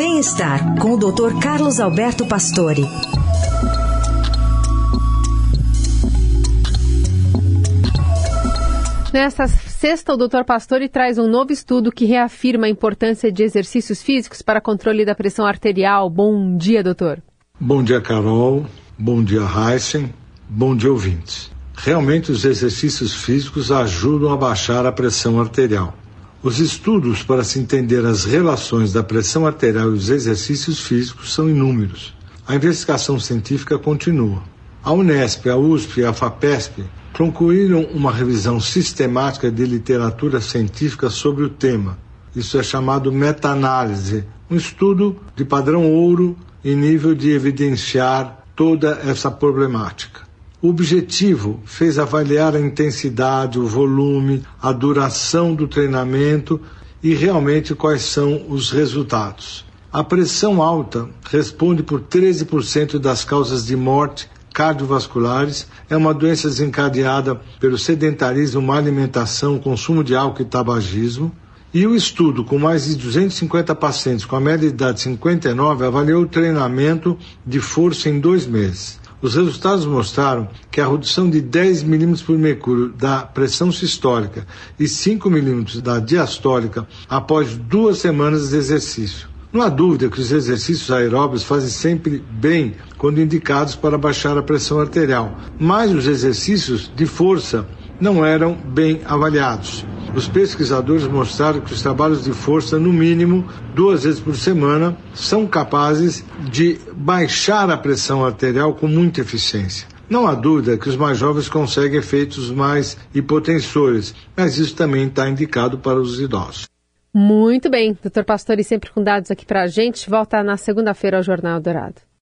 Bem-estar com o Dr. Carlos Alberto Pastore. Nesta sexta, o Dr. Pastore traz um novo estudo que reafirma a importância de exercícios físicos para controle da pressão arterial. Bom dia, doutor. Bom dia, Carol. Bom dia, Heisen. Bom dia, ouvintes. Realmente, os exercícios físicos ajudam a baixar a pressão arterial. Os estudos para se entender as relações da pressão arterial e os exercícios físicos são inúmeros. A investigação científica continua. A Unesp, a USP e a FAPESP concluíram uma revisão sistemática de literatura científica sobre o tema. Isso é chamado meta-análise, um estudo de padrão ouro em nível de evidenciar toda essa problemática. O objetivo fez avaliar a intensidade, o volume, a duração do treinamento e realmente quais são os resultados. A pressão alta responde por 13% das causas de morte cardiovasculares, é uma doença desencadeada pelo sedentarismo, má alimentação, consumo de álcool e tabagismo. E o estudo, com mais de 250 pacientes com a média de idade de 59, avaliou o treinamento de força em dois meses. Os resultados mostraram que a redução de 10 milímetros por mercúrio da pressão sistólica e 5 milímetros da diastólica após duas semanas de exercício. Não há dúvida que os exercícios aeróbios fazem sempre bem quando indicados para baixar a pressão arterial, mas os exercícios de força não eram bem avaliados. Os pesquisadores mostraram que os trabalhos de força, no mínimo duas vezes por semana, são capazes de baixar a pressão arterial com muita eficiência. Não há dúvida que os mais jovens conseguem efeitos mais hipotensores, mas isso também está indicado para os idosos. Muito bem, doutor Pastori, sempre com dados aqui para a gente. Volta na segunda-feira ao Jornal Dourado.